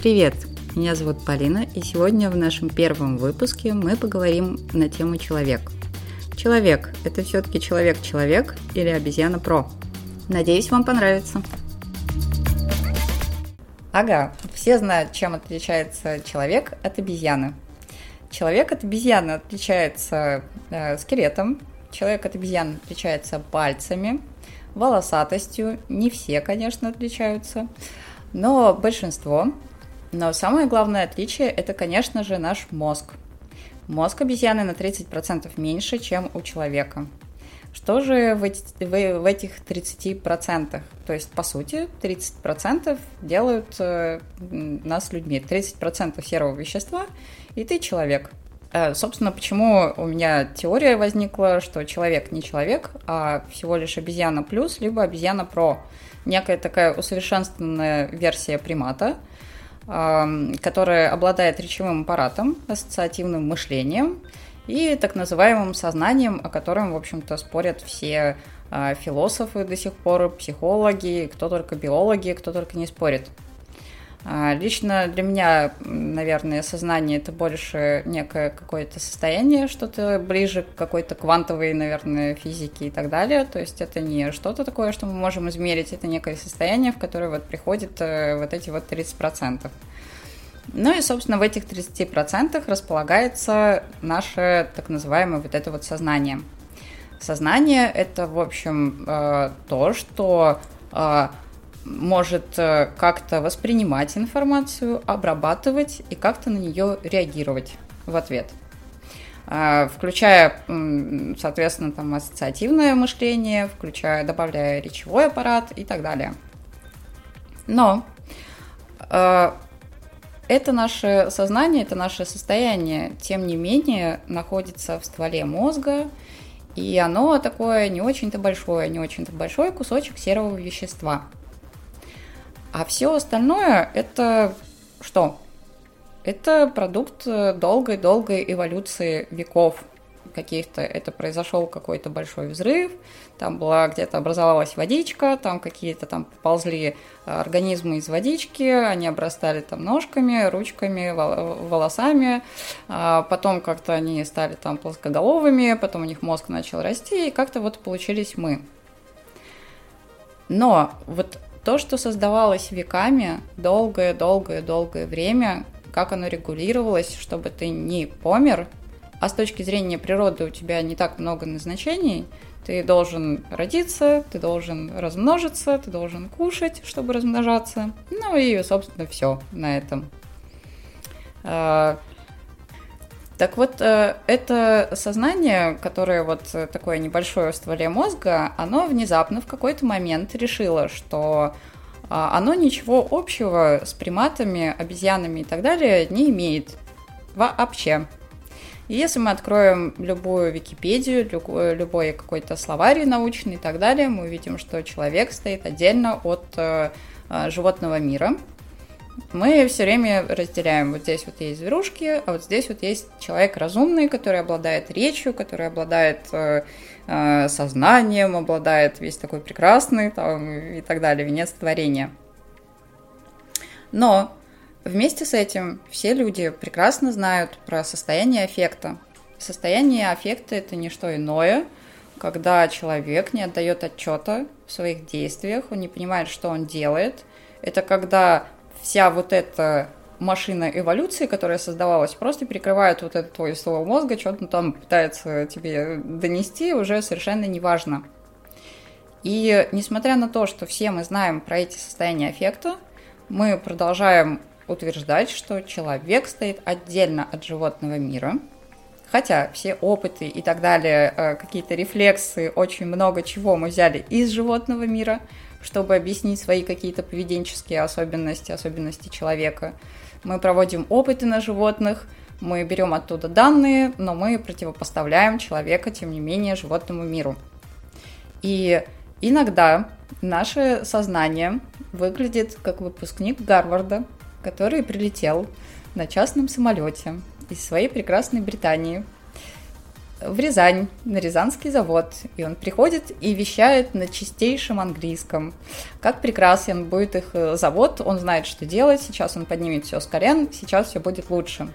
Привет! Меня зовут Полина, и сегодня в нашем первом выпуске мы поговорим на тему человек. Человек – это все-таки человек-человек или обезьяна-про? Надеюсь, вам понравится. Ага, все знают, чем отличается человек от обезьяны. Человек от обезьяны отличается э, скелетом, человек от обезьяны отличается пальцами, волосатостью. Не все, конечно, отличаются, но большинство. Но самое главное отличие – это, конечно же, наш мозг. Мозг обезьяны на 30% меньше, чем у человека – что же в, эти, в, в этих 30%? То есть, по сути, 30% делают э, нас людьми. 30% серого вещества, и ты человек. Э, собственно, почему у меня теория возникла, что человек не человек, а всего лишь обезьяна плюс, либо обезьяна про. Некая такая усовершенствованная версия примата, которая обладает речевым аппаратом, ассоциативным мышлением – и так называемым сознанием, о котором, в общем-то, спорят все э, философы до сих пор, психологи, кто только биологи, кто только не спорит. А, лично для меня, наверное, сознание это больше некое какое-то состояние, что-то ближе к какой-то квантовой, наверное, физике и так далее. То есть это не что-то такое, что мы можем измерить, это некое состояние, в которое вот приходит э, вот эти вот 30%. Ну и, собственно, в этих 30% располагается наше так называемое вот это вот сознание. Сознание – это, в общем, э, то, что э, может э, как-то воспринимать информацию, обрабатывать и как-то на нее реагировать в ответ включая, соответственно, там ассоциативное мышление, включая, добавляя речевой аппарат и так далее. Но это наше сознание, это наше состояние, тем не менее, находится в стволе мозга, и оно такое не очень-то большое, не очень-то большой кусочек серого вещества. А все остальное это что? Это продукт долгой-долгой эволюции веков каких-то. Это произошел какой-то большой взрыв, там была где-то образовалась водичка, там какие-то там ползли э, организмы из водички, они обрастали там ножками, ручками, волосами, а потом как-то они стали там плоскоголовыми, потом у них мозг начал расти, и как-то вот получились мы. Но вот то, что создавалось веками, долгое-долгое-долгое время, как оно регулировалось, чтобы ты не помер, а с точки зрения природы у тебя не так много назначений – ты должен родиться, ты должен размножиться, ты должен кушать, чтобы размножаться. Ну и, собственно, все на этом. Так вот, э, это сознание, которое вот такое небольшое в стволе мозга, оно внезапно в какой-то момент решило, что а, оно ничего общего с приматами, обезьянами и так далее не имеет вообще. Если мы откроем любую Википедию, любой, любой какой-то словарь научный и так далее, мы увидим, что человек стоит отдельно от э, э, животного мира. Мы все время разделяем, вот здесь вот есть зверушки, а вот здесь вот есть человек разумный, который обладает речью, который обладает э, э, сознанием, обладает весь такой прекрасный там, и так далее, венец творения. Но Вместе с этим все люди прекрасно знают про состояние аффекта. Состояние аффекта это не что иное, когда человек не отдает отчета в своих действиях, он не понимает, что он делает. Это когда вся вот эта машина эволюции, которая создавалась, просто перекрывает вот этот твой ствол мозга, что-то там пытается тебе донести, уже совершенно неважно. И несмотря на то, что все мы знаем про эти состояния аффекта, мы продолжаем утверждать, что человек стоит отдельно от животного мира, хотя все опыты и так далее, э, какие-то рефлексы, очень много чего мы взяли из животного мира, чтобы объяснить свои какие-то поведенческие особенности, особенности человека. Мы проводим опыты на животных, мы берем оттуда данные, но мы противопоставляем человека, тем не менее, животному миру. И иногда наше сознание выглядит как выпускник Гарварда, который прилетел на частном самолете из своей прекрасной Британии в Рязань, на Рязанский завод, и он приходит и вещает на чистейшем английском. Как прекрасен будет их э, завод, он знает, что делать, сейчас он поднимет все с колен, сейчас все будет лучше.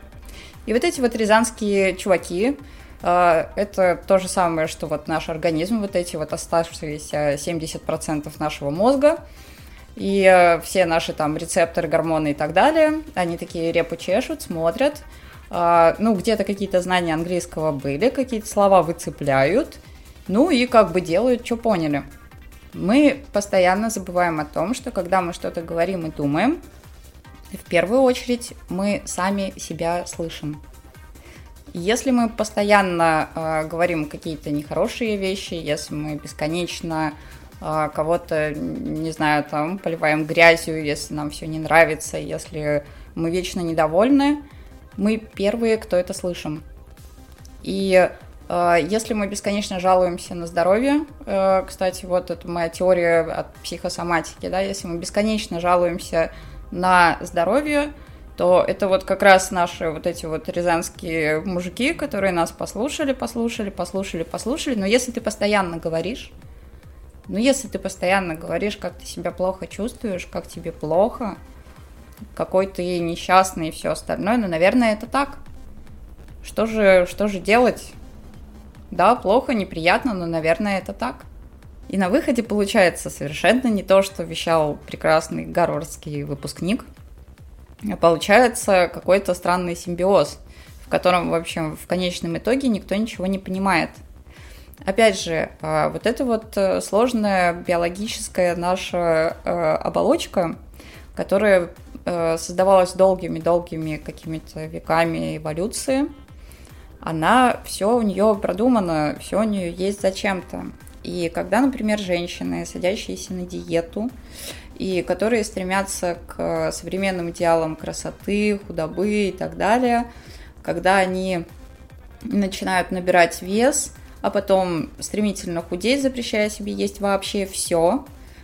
И вот эти вот рязанские чуваки, э, это то же самое, что вот наш организм, вот эти вот оставшиеся 70% нашего мозга, и э, все наши там рецепторы, гормоны и так далее, они такие репу чешут, смотрят, ну, где-то какие-то знания английского были, какие-то слова выцепляют, ну и как бы делают, что поняли. Мы постоянно забываем о том, что когда мы что-то говорим и думаем, в первую очередь мы сами себя слышим. Если мы постоянно э, говорим какие-то нехорошие вещи, если мы бесконечно э, кого-то, не знаю, там поливаем грязью, если нам все не нравится, если мы вечно недовольны, мы первые, кто это слышим. И э, если мы бесконечно жалуемся на здоровье, э, кстати, вот это моя теория от психосоматики, да, если мы бесконечно жалуемся на здоровье, то это вот как раз наши вот эти вот рязанские мужики, которые нас послушали, послушали, послушали, послушали. Но если ты постоянно говоришь, ну если ты постоянно говоришь, как ты себя плохо чувствуешь, как тебе плохо, какой ты несчастный и все остальное. Ну, наверное, это так. Что же, что же делать? Да, плохо, неприятно, но, наверное, это так. И на выходе получается совершенно не то, что вещал прекрасный горорский выпускник. А получается какой-то странный симбиоз, в котором, в общем, в конечном итоге никто ничего не понимает. Опять же, а, вот эта вот э, сложная биологическая наша э, оболочка, которая создавалась долгими-долгими какими-то веками эволюции, она все у нее продумано, все у нее есть зачем-то. И когда, например, женщины, садящиеся на диету, и которые стремятся к современным идеалам красоты, худобы и так далее, когда они начинают набирать вес, а потом стремительно худеть, запрещая себе есть вообще все,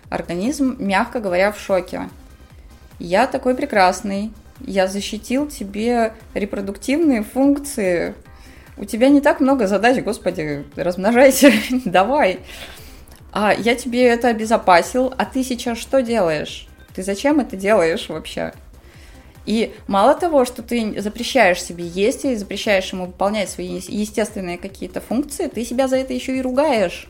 организм, мягко говоря, в шоке я такой прекрасный, я защитил тебе репродуктивные функции, у тебя не так много задач, господи, размножайся, давай. А я тебе это обезопасил, а ты сейчас что делаешь? Ты зачем это делаешь вообще? И мало того, что ты запрещаешь себе есть и запрещаешь ему выполнять свои естественные какие-то функции, ты себя за это еще и ругаешь.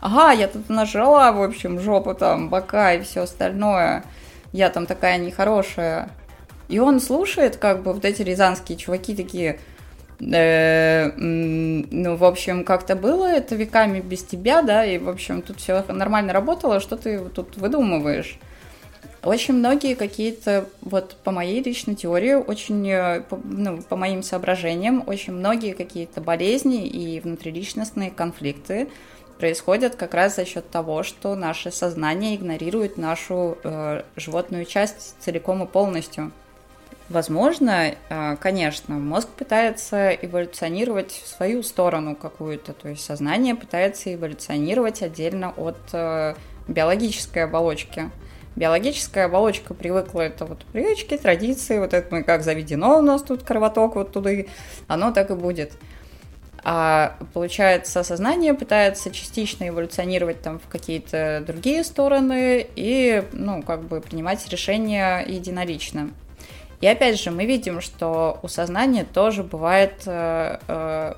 Ага, я тут нажрала, в общем, жопу там, бока и все остальное я там такая нехорошая. И он слушает, как бы вот эти рязанские чуваки такие, э, ну, в общем, как-то было это веками без тебя, да, и, в общем, тут все нормально работало, что ты тут выдумываешь. Очень многие какие-то, вот по моей личной теории, очень, э, ну, по моим соображениям, очень многие какие-то болезни и внутриличностные конфликты происходят как раз за счет того, что наше сознание игнорирует нашу э, животную часть целиком и полностью. Возможно, э, конечно, мозг пытается эволюционировать в свою сторону какую-то, то есть сознание пытается эволюционировать отдельно от э, биологической оболочки. Биологическая оболочка привыкла, это вот привычки, традиции, вот это мы как заведено у нас тут кровоток вот туда, оно так и будет. А получается, сознание пытается частично эволюционировать там в какие-то другие стороны и, ну, как бы принимать решения единолично. И опять же, мы видим, что у сознания тоже бывает, э, э,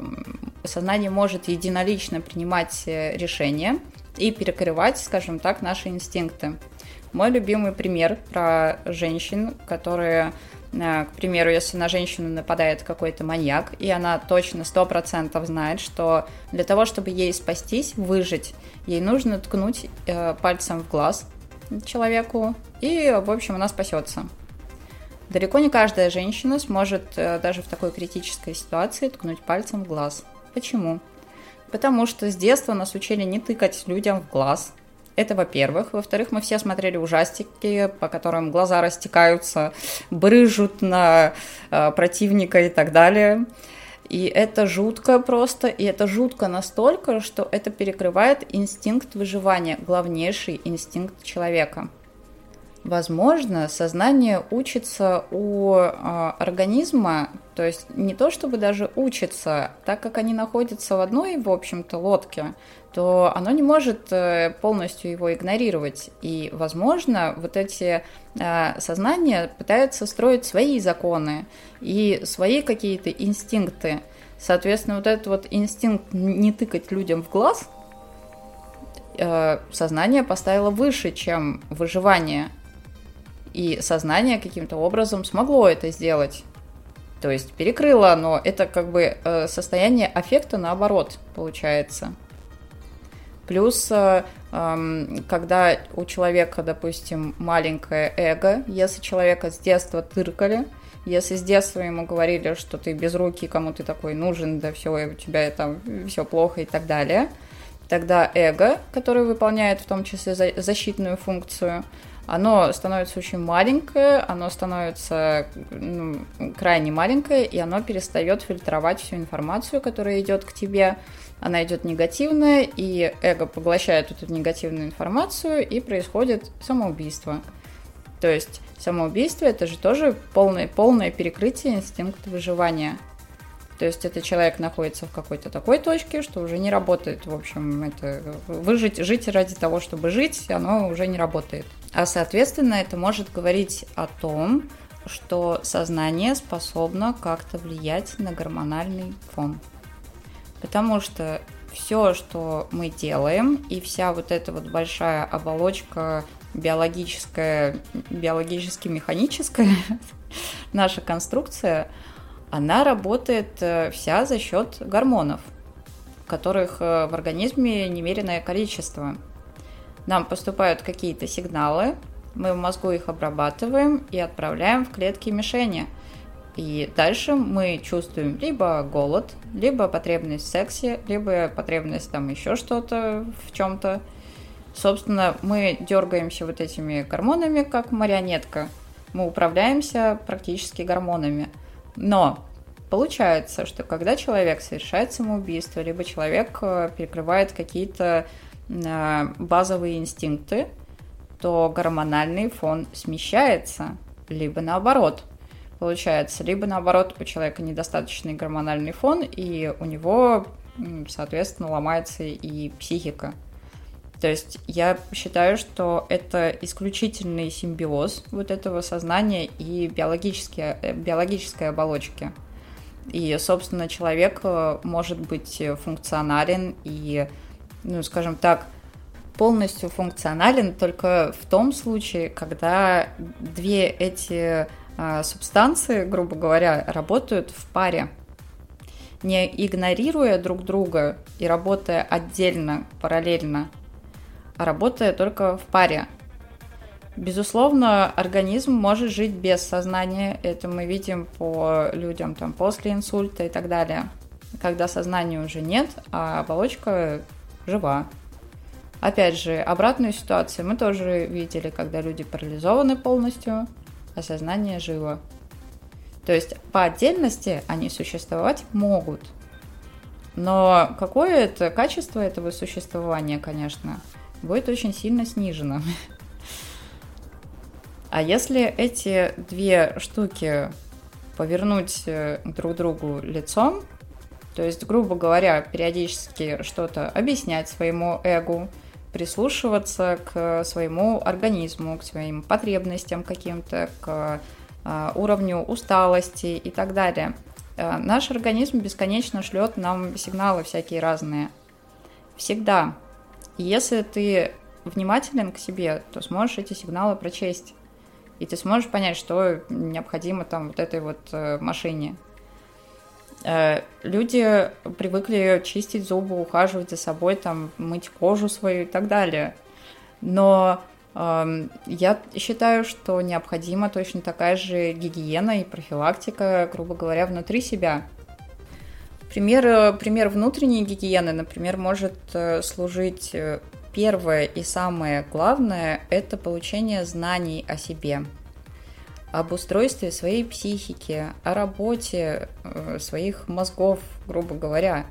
сознание может единолично принимать э, решения и перекрывать, скажем так, наши инстинкты. Мой любимый пример про женщин, которые к примеру, если на женщину нападает какой-то маньяк, и она точно сто процентов знает, что для того, чтобы ей спастись, выжить, ей нужно ткнуть э, пальцем в глаз человеку, и, в общем, она спасется. Далеко не каждая женщина сможет э, даже в такой критической ситуации ткнуть пальцем в глаз. Почему? Потому что с детства нас учили не тыкать людям в глаз, это во-первых. Во-вторых, мы все смотрели ужастики, по которым глаза растекаются, брыжут на э, противника и так далее. И это жутко просто, и это жутко настолько, что это перекрывает инстинкт выживания, главнейший инстинкт человека. Возможно, сознание учится у э, организма, то есть не то чтобы даже учится, так как они находятся в одной, в общем-то, лодке, то оно не может э, полностью его игнорировать. И, возможно, вот эти э, сознания пытаются строить свои законы и свои какие-то инстинкты. Соответственно, вот этот вот инстинкт не тыкать людям в глаз э, сознание поставило выше, чем выживание и сознание каким-то образом смогло это сделать. То есть перекрыло оно. Это как бы э, состояние аффекта наоборот получается. Плюс, э, эм, когда у человека, допустим, маленькое эго, если человека с детства тыркали, если с детства ему говорили, что ты без руки, кому ты такой нужен, да все, у тебя там все плохо и так далее, тогда эго, которое выполняет в том числе защитную функцию, оно становится очень маленькое, оно становится ну, крайне маленькое, и оно перестает фильтровать всю информацию, которая идет к тебе. Она идет негативная, и эго поглощает эту негативную информацию, и происходит самоубийство. То есть самоубийство это же тоже полное, полное перекрытие инстинкта выживания. То есть этот человек находится в какой-то такой точке, что уже не работает. В общем, это выжить, жить ради того, чтобы жить, оно уже не работает. А соответственно, это может говорить о том, что сознание способно как-то влиять на гормональный фон. Потому что все, что мы делаем, и вся вот эта вот большая оболочка биологическая, биологически-механическая наша конструкция – она работает э, вся за счет гормонов, которых э, в организме немереное количество. Нам поступают какие-то сигналы, мы в мозгу их обрабатываем и отправляем в клетки мишени. И дальше мы чувствуем либо голод, либо потребность в сексе, либо потребность там еще что-то в чем-то. Собственно, мы дергаемся вот этими гормонами, как марионетка. Мы управляемся практически гормонами. Но получается, что когда человек совершает самоубийство, либо человек э, перекрывает какие-то базовые инстинкты, то гормональный фон смещается, либо наоборот. Получается, либо наоборот у человека недостаточный гормональный фон, и у него, соответственно, ломается и психика. То есть я считаю, что это исключительный симбиоз вот этого сознания и биологические, э, биологической оболочки. И, собственно, человек э, может быть функционален и, ну, скажем так, полностью функционален только в том случае, когда две эти э, субстанции, грубо говоря, работают в паре, не игнорируя друг друга и работая отдельно, параллельно, а работая только в паре. Безусловно, организм может жить без сознания. Это мы видим по людям там, после инсульта и так далее. Когда сознания уже нет, а оболочка жива. Опять же, обратную ситуацию мы тоже видели, когда люди парализованы полностью, а сознание живо. То есть по отдельности они существовать могут. Но какое это качество этого существования, конечно, будет очень сильно снижена. А если эти две штуки повернуть э, друг другу лицом, то есть, грубо говоря, периодически что-то объяснять своему эгу, прислушиваться к своему организму, к своим потребностям каким-то, к а, уровню усталости и так далее. А, наш организм бесконечно шлет нам сигналы всякие разные. Всегда если ты внимателен к себе, то сможешь эти сигналы прочесть. И ты сможешь понять, что необходимо там вот этой вот э, машине. Э, люди привыкли чистить зубы, ухаживать за собой, там, мыть кожу свою и так далее. Но э, я считаю, что необходима точно такая же гигиена и профилактика, грубо говоря, внутри себя. Пример, э, пример внутренней гигиены, например, может э, служить первое и самое главное – это получение знаний о себе, об устройстве своей психики, о работе своих мозгов, грубо говоря.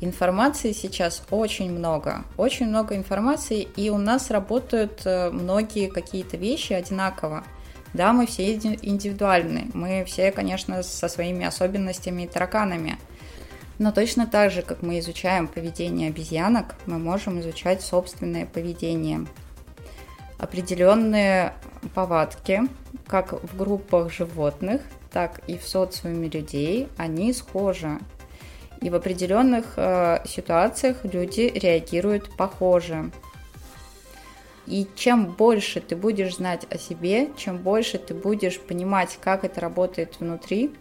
Информации сейчас очень много, очень много информации, и у нас работают э, многие какие-то вещи одинаково. Да, мы все индивидуальны, мы все, конечно, со своими особенностями и тараканами. Но точно так же, как мы изучаем поведение обезьянок, мы можем изучать собственное поведение. Определенные повадки, как в группах животных, так и в социуме людей, они схожи. И в определенных э, ситуациях люди реагируют похоже. И чем больше ты будешь знать о себе, чем больше ты будешь понимать, как это работает внутри,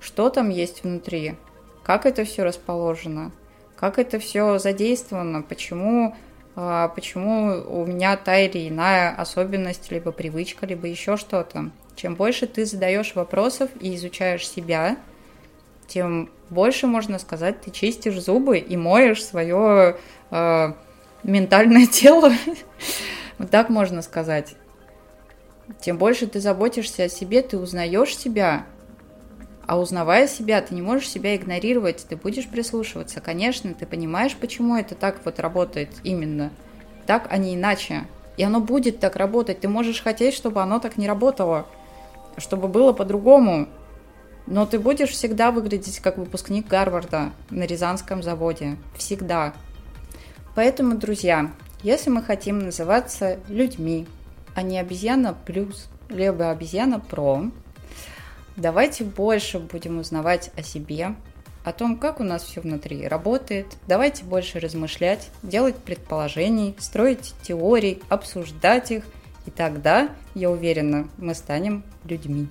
что там есть внутри, как это все расположено, как это все задействовано, почему, почему у меня та или иная особенность, либо привычка, либо еще что-то. Чем больше ты задаешь вопросов и изучаешь себя, тем больше, можно сказать, ты чистишь зубы и моешь свое э, ментальное тело. вот так можно сказать. Тем больше ты заботишься о себе, ты узнаешь себя, а узнавая себя, ты не можешь себя игнорировать, ты будешь прислушиваться. Конечно, ты понимаешь, почему это так вот работает именно. Так, а не иначе. И оно будет так работать. Ты можешь хотеть, чтобы оно так не работало чтобы было по-другому. Но ты будешь всегда выглядеть как выпускник Гарварда на Рязанском заводе. Всегда. Поэтому, друзья, если мы хотим называться людьми, а не обезьяна плюс, либо обезьяна про, давайте больше будем узнавать о себе, о том, как у нас все внутри работает. Давайте больше размышлять, делать предположений, строить теории, обсуждать их – и тогда, я уверена, мы станем людьми.